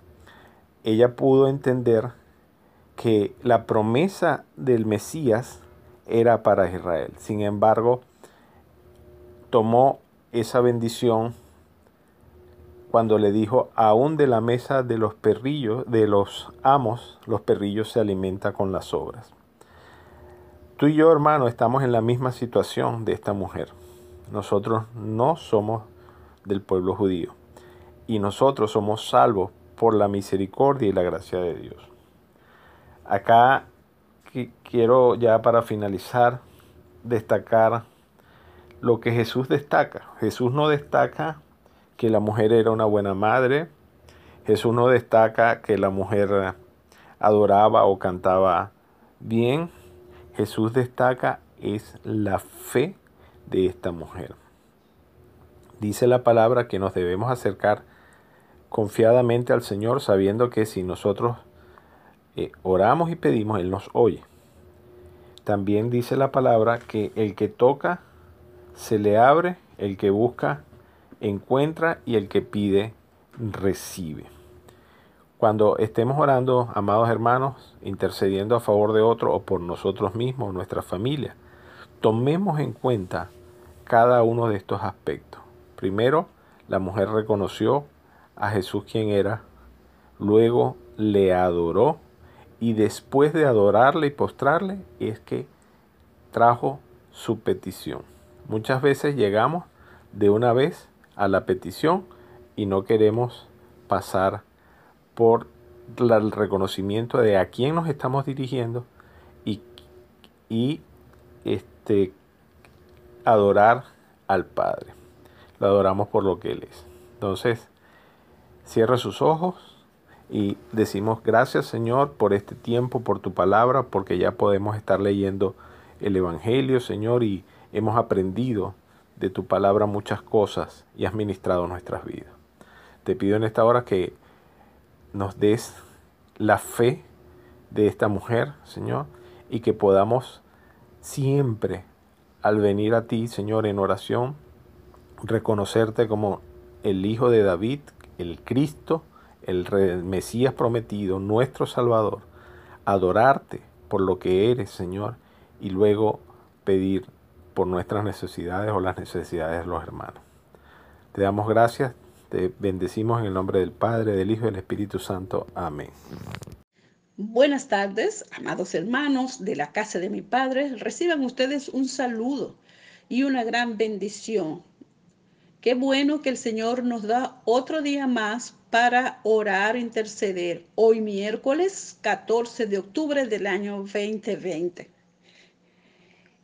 Speaker 8: ella pudo entender que la promesa del Mesías era para Israel. Sin embargo, tomó esa bendición cuando le dijo, aún de la mesa de los perrillos, de los amos, los perrillos se alimentan con las obras. Tú y yo, hermano, estamos en la misma situación de esta mujer. Nosotros no somos del pueblo judío y nosotros somos salvos por la misericordia y la gracia de Dios. Acá quiero ya para finalizar destacar lo que Jesús destaca. Jesús no destaca que la mujer era una buena madre. Jesús no destaca que la mujer adoraba o cantaba bien. Jesús destaca es la fe de esta mujer. Dice la palabra que nos debemos acercar confiadamente al Señor sabiendo que si nosotros eh, oramos y pedimos, Él nos oye. También dice la palabra que el que toca, se le abre, el que busca, encuentra y el que pide, recibe. Cuando estemos orando, amados hermanos, intercediendo a favor de otro o por nosotros mismos, nuestra familia, tomemos en cuenta cada uno de estos aspectos. Primero, la mujer reconoció a Jesús quien era, luego le adoró y después de adorarle y postrarle es que trajo su petición. Muchas veces llegamos de una vez a la petición y no queremos pasar por el reconocimiento de a quién nos estamos dirigiendo y, y este, adorar al Padre. Lo adoramos por lo que Él es. Entonces, cierra sus ojos y decimos gracias Señor por este tiempo, por tu palabra, porque ya podemos estar leyendo el Evangelio, Señor, y hemos aprendido de tu palabra muchas cosas y has ministrado nuestras vidas. Te pido en esta hora que nos des la fe de esta mujer, Señor, y que podamos siempre al venir a ti, Señor, en oración, reconocerte como el Hijo de David, el Cristo, el Mesías prometido, nuestro Salvador, adorarte por lo que eres, Señor, y luego pedir por nuestras necesidades o las necesidades de los hermanos. Te damos gracias, te bendecimos en el nombre del Padre, del Hijo y del Espíritu Santo. Amén.
Speaker 9: Buenas tardes, amados hermanos de la casa de mi Padre. Reciban ustedes un saludo y una gran bendición. Qué bueno que el Señor nos da otro día más para orar, interceder. Hoy miércoles 14 de octubre del año 2020.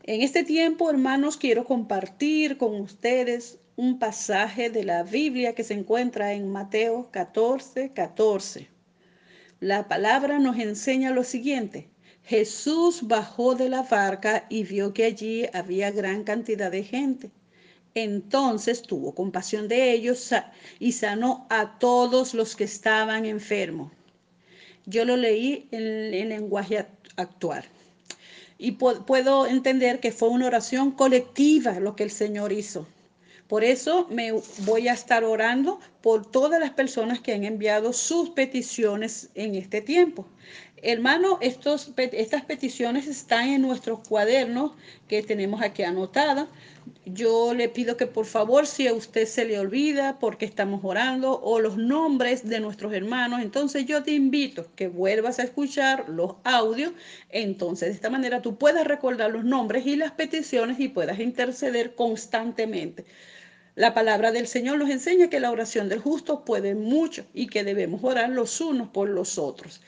Speaker 9: En este tiempo, hermanos, quiero compartir con ustedes un pasaje de la Biblia que se encuentra en Mateo 14, 14. La palabra nos enseña lo siguiente. Jesús bajó de la barca y vio que allí había gran cantidad de gente. Entonces tuvo compasión de ellos y sanó a todos los que estaban enfermos. Yo lo leí en el lenguaje actual y puedo entender que fue una oración colectiva lo que el Señor hizo. Por eso me voy a estar orando por todas las personas que han enviado sus peticiones en este tiempo. Hermano, estas peticiones están en nuestros cuadernos que tenemos aquí anotadas. Yo le pido que por favor, si a usted se le olvida porque estamos orando o los nombres de nuestros hermanos, entonces yo te invito que vuelvas a escuchar los audios. Entonces, de esta manera tú puedas recordar los nombres y las peticiones y puedas interceder constantemente. La palabra del Señor nos enseña que la oración del justo puede mucho y que debemos orar los unos por los otros.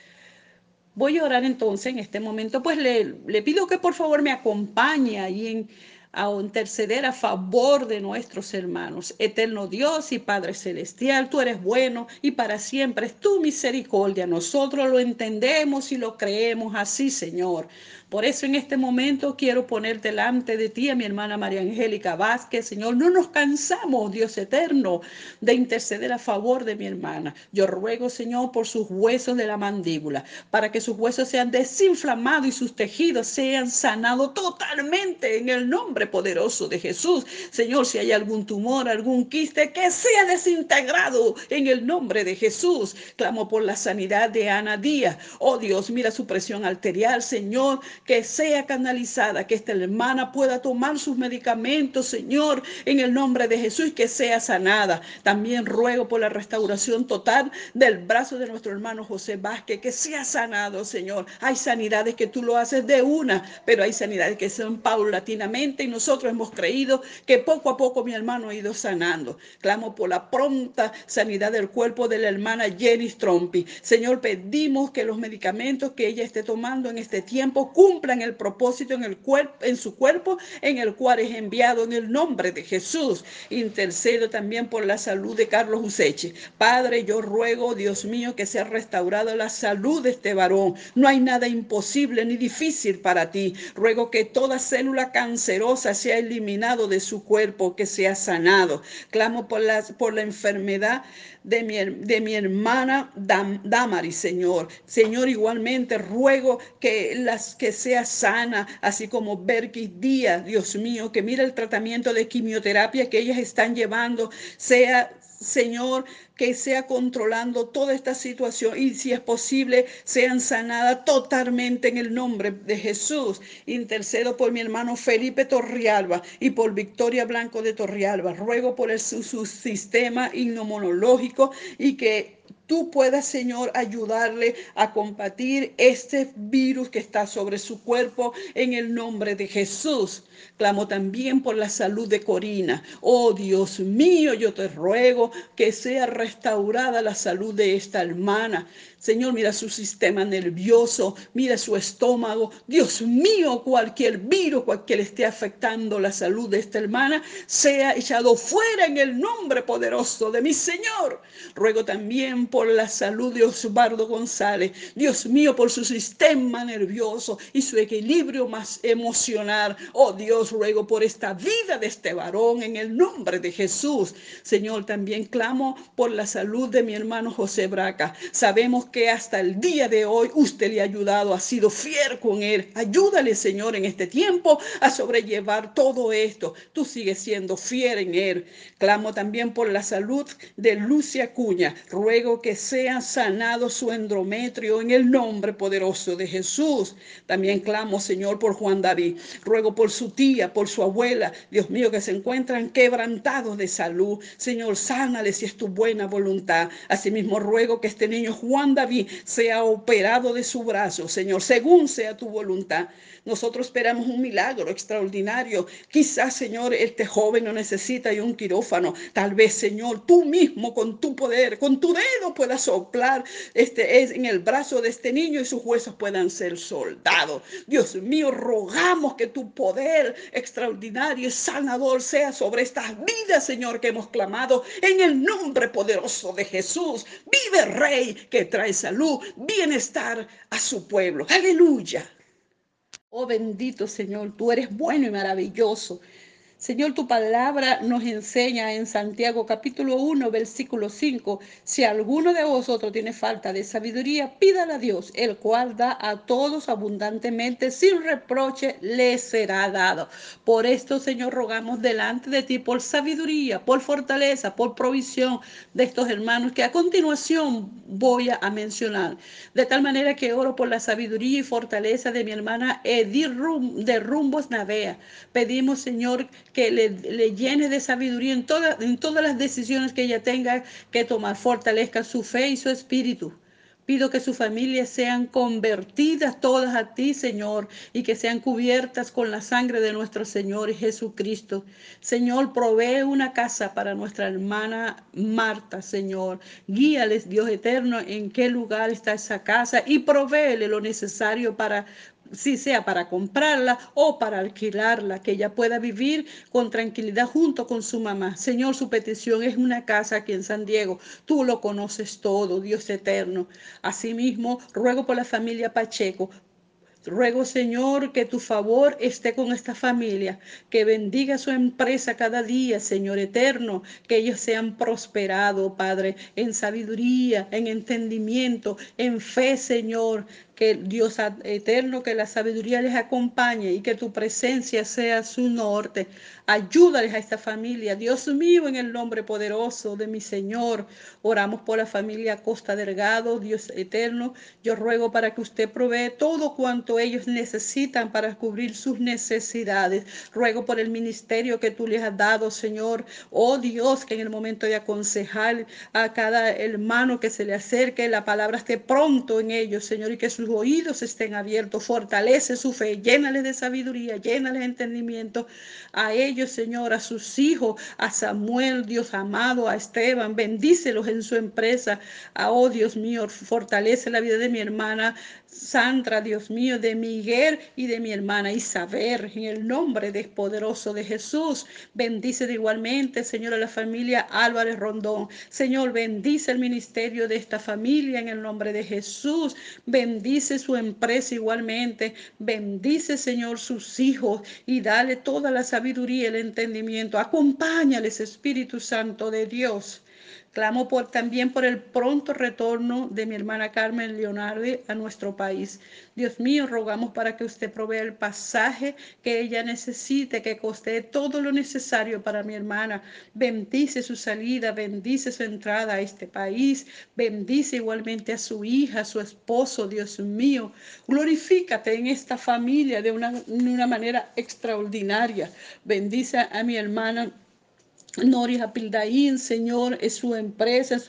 Speaker 9: Voy a orar entonces en este momento, pues le, pido que por favor me acompañe ahí a interceder a favor de nuestros hermanos. Eterno Dios y Padre Celestial, tú eres bueno y para siempre es tu misericordia. Nosotros lo entendemos y lo creemos así, Señor. Por eso en este momento quiero poner delante de ti a mi hermana María Angélica Vázquez, Señor. No nos cansamos, Dios eterno, de interceder a favor de mi hermana. Yo ruego, Señor, por sus huesos de la mandíbula, para que sus huesos sean desinflamados y sus tejidos sean sanados totalmente en el nombre poderoso de Jesús. Señor, si hay algún tumor, algún quiste, que sea desintegrado en el nombre de Jesús. Clamo por la sanidad de Ana Díaz. Oh Dios, mira su presión arterial, Señor que sea canalizada, que esta hermana pueda tomar sus medicamentos, Señor, en el nombre de Jesús que sea sanada. También ruego por la restauración total del brazo de nuestro hermano José Vázquez, que sea sanado, Señor. Hay sanidades que tú lo haces de una, pero hay sanidades que son paulatinamente y nosotros hemos creído que poco a poco mi hermano ha ido sanando. Clamo por la pronta sanidad del cuerpo de la hermana Jenny Strompi. Señor, pedimos que los medicamentos que ella esté tomando en este tiempo cumplan el propósito en, el cuerpo, en su cuerpo en el cual es enviado en el nombre de Jesús. Intercedo también por la salud de Carlos Useche. Padre, yo ruego, Dios mío, que sea restaurada la salud de este varón. No hay nada imposible ni difícil para ti. Ruego que toda célula cancerosa sea eliminado de su cuerpo, que sea sanado. Clamo por la, por la enfermedad de mi, de mi hermana Dam, Damari, Señor. Señor, igualmente ruego que, las, que sea sana, así como Berkis Díaz, Dios mío, que mira el tratamiento de quimioterapia que ellas están llevando, sea Señor, que sea controlando toda esta situación y si es posible, sean sanadas totalmente en el nombre de Jesús. Intercedo por mi hermano Felipe Torrialba y por Victoria Blanco de Torrialba. Ruego por el, su, su sistema inmunológico y que tú puedas, Señor, ayudarle a combatir este virus que está sobre su cuerpo en el nombre de Jesús. Clamo también por la salud de Corina. Oh Dios mío, yo te ruego que sea restaurada la salud de esta hermana. Señor, mira su sistema nervioso, mira su estómago. Dios mío, cualquier virus, cualquier esté afectando la salud de esta hermana, sea echado fuera en el nombre poderoso de mi Señor. Ruego también por la salud de Osvaldo González. Dios mío, por su sistema nervioso y su equilibrio más emocional. Oh Dios, ruego por esta vida de este varón en el nombre de Jesús. Señor, también clamo por la salud de mi hermano José Braca. Sabemos que hasta el día de hoy usted le ha ayudado, ha sido fiel con él. Ayúdale, Señor, en este tiempo a sobrellevar todo esto. Tú sigues siendo fiel en él. Clamo también por la salud de Lucia Cuña. Ruego que sea sanado su endometrio en el nombre poderoso de Jesús. También clamo, Señor, por Juan David. Ruego por su tía, por su abuela. Dios mío, que se encuentran quebrantados de salud. Señor, sánale si es tu buena voluntad. Asimismo, ruego que este niño Juan David sea operado de su brazo, Señor, según sea tu voluntad. Nosotros esperamos un milagro extraordinario. Quizás, Señor, este joven no necesita un quirófano. Tal vez, Señor, tú mismo con tu poder, con tu dedo puedas soplar este, es en el brazo de este niño y sus huesos puedan ser soldados. Dios mío, rogamos que tu poder extraordinario y sanador sea sobre estas vidas, Señor, que hemos clamado en el nombre poderoso de Jesús. Vive Rey que trae salud, bienestar a su pueblo. Aleluya. Oh bendito Señor, tú eres bueno y maravilloso. Señor, tu palabra nos enseña en Santiago capítulo 1, versículo 5, si alguno de vosotros tiene falta de sabiduría, pídala a Dios, el cual da a todos abundantemente, sin reproche, le será dado. Por esto, Señor, rogamos delante de ti por sabiduría, por fortaleza, por provisión de estos hermanos que a continuación voy a mencionar. De tal manera que oro por la sabiduría y fortaleza de mi hermana Edith de Rumbos Navea. Pedimos, Señor, que le, le llene de sabiduría en, en todas las decisiones que ella tenga que tomar. Fortalezca su fe y su espíritu. Pido que sus familias sean convertidas todas a ti, Señor, y que sean cubiertas con la sangre de nuestro Señor Jesucristo. Señor, provee una casa para nuestra hermana Marta, Señor. Guíales, Dios eterno, en qué lugar está esa casa y provéele lo necesario para si sea para comprarla o para alquilarla, que ella pueda vivir con tranquilidad junto con su mamá. Señor, su petición es una casa aquí en San Diego. Tú lo conoces todo, Dios eterno. Asimismo, ruego por la familia Pacheco, Ruego, Señor, que tu favor esté con esta familia, que bendiga su empresa cada día, Señor eterno, que ellos sean prosperados, Padre, en sabiduría, en entendimiento, en fe, Señor, que Dios eterno, que la sabiduría les acompañe y que tu presencia sea su norte. Ayúdales a esta familia, Dios mío, en el nombre poderoso de mi Señor. Oramos por la familia Costa Delgado, Dios eterno. Yo ruego para que usted provee todo cuanto ellos necesitan para cubrir sus necesidades. Ruego por el ministerio que tú les has dado, Señor. Oh Dios, que en el momento de aconsejar a cada hermano que se le acerque, la palabra esté pronto en ellos, Señor, y que sus oídos estén abiertos, fortalece su fe, llénales de sabiduría, llénales de entendimiento. A ellos, Señor, a sus hijos, a Samuel, Dios amado, a Esteban, bendícelos en su empresa, a oh Dios mío, fortalece la vida de mi hermana Sandra, Dios mío, de Miguel y de mi hermana Isabel, en el nombre de poderoso de Jesús. Bendice de igualmente, Señor, a la familia Álvarez Rondón. Señor, bendice el ministerio de esta familia en el nombre de Jesús. Bendice su empresa igualmente. Bendice, Señor, sus hijos y dale toda la sabiduría y el entendimiento. Acompáñales, Espíritu Santo de Dios. Clamo también por el pronto retorno de mi hermana Carmen Leonardi a nuestro país. Dios mío, rogamos para que usted provea el pasaje que ella necesite, que coste todo lo necesario para mi hermana. Bendice su salida, bendice su entrada a este país, bendice igualmente a su hija, a su esposo, Dios mío. Glorifícate en esta familia de una, de una manera extraordinaria. Bendice a mi hermana Noris Apildaín, Señor, es su empresa,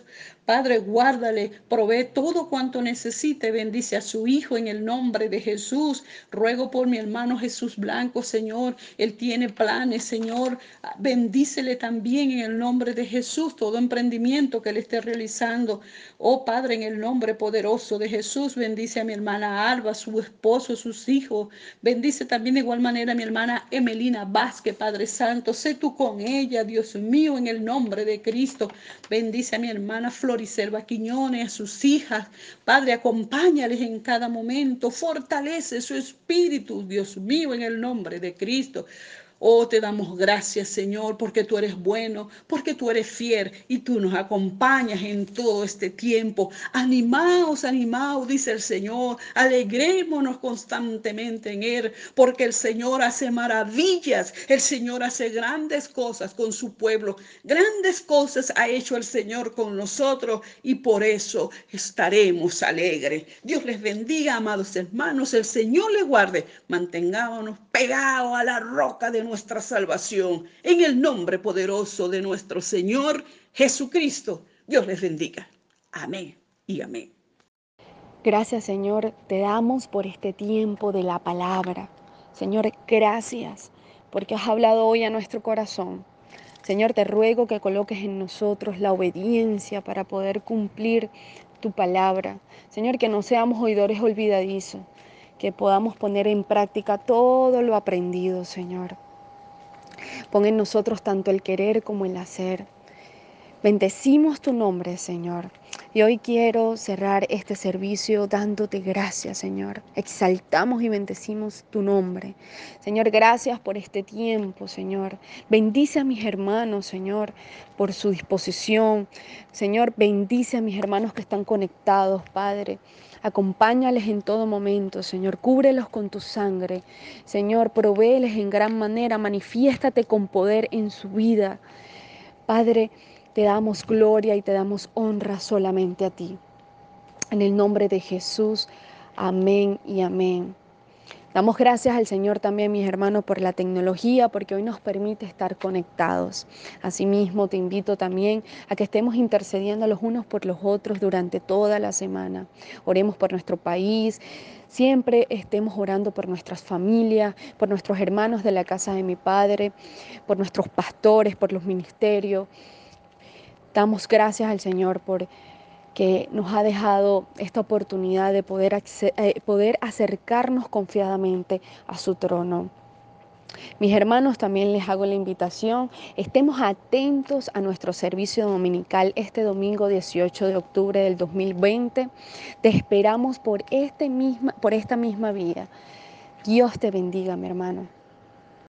Speaker 9: Padre, guárdale, provee todo cuanto necesite, bendice a su hijo en el nombre de Jesús. Ruego por mi hermano Jesús Blanco, Señor, él tiene planes, Señor, bendícele también en el nombre de Jesús todo emprendimiento que él esté realizando. Oh Padre, en el nombre poderoso de Jesús, bendice a mi hermana Alba, su esposo, sus hijos. Bendice también de igual manera a mi hermana Emelina Vázquez, Padre Santo. Sé tú con ella, Dios mío, en el nombre de Cristo. Bendice a mi hermana Floriselva Quiñones, a sus hijas. Padre, acompáñales en cada momento. Fortalece su espíritu, Dios mío, en el nombre de Cristo. Oh, te damos gracias, Señor, porque tú eres bueno, porque tú eres fiel y tú nos acompañas en todo este tiempo. Animaos, animaos, dice el Señor. Alegrémonos constantemente en Él, porque el Señor hace maravillas. El Señor hace grandes cosas con su pueblo. Grandes cosas ha hecho el Señor con nosotros y por eso estaremos alegres. Dios les bendiga, amados hermanos. El Señor les guarde. Mantengámonos pegados a la roca de nuestra salvación. En el nombre poderoso de nuestro Señor Jesucristo. Dios les bendiga. Amén y amén.
Speaker 1: Gracias Señor, te damos por este tiempo de la palabra. Señor, gracias porque has hablado hoy a nuestro corazón. Señor, te ruego que coloques en nosotros la obediencia para poder cumplir tu palabra. Señor, que no seamos oidores olvidadizos, que podamos poner en práctica todo lo aprendido, Señor. Pon en nosotros tanto el querer como el hacer. Bendecimos tu nombre, Señor. Y hoy quiero cerrar este servicio dándote gracias, Señor. Exaltamos y bendecimos tu nombre. Señor, gracias por este tiempo, Señor. Bendice a mis hermanos, Señor, por su disposición. Señor, bendice a mis hermanos que están conectados, Padre. Acompáñales en todo momento, Señor. Cúbrelos con tu sangre. Señor, provéeles en gran manera. Manifiéstate con poder en su vida. Padre, te damos gloria y te damos honra solamente a ti. En el nombre de Jesús, amén y amén. Damos gracias al Señor también, mis hermanos, por la tecnología, porque hoy nos permite estar conectados. Asimismo, te invito también a que estemos intercediendo los unos por los otros durante toda la semana. Oremos por nuestro país, siempre estemos orando por nuestras familias, por nuestros hermanos de la casa de mi Padre, por nuestros pastores, por los ministerios. Damos gracias al Señor por que nos ha dejado esta oportunidad de poder, eh, poder acercarnos confiadamente a su trono. Mis hermanos, también les hago la invitación, estemos atentos a nuestro servicio dominical este domingo 18 de octubre del 2020. Te esperamos por, este misma, por esta misma vía. Dios te bendiga, mi hermano.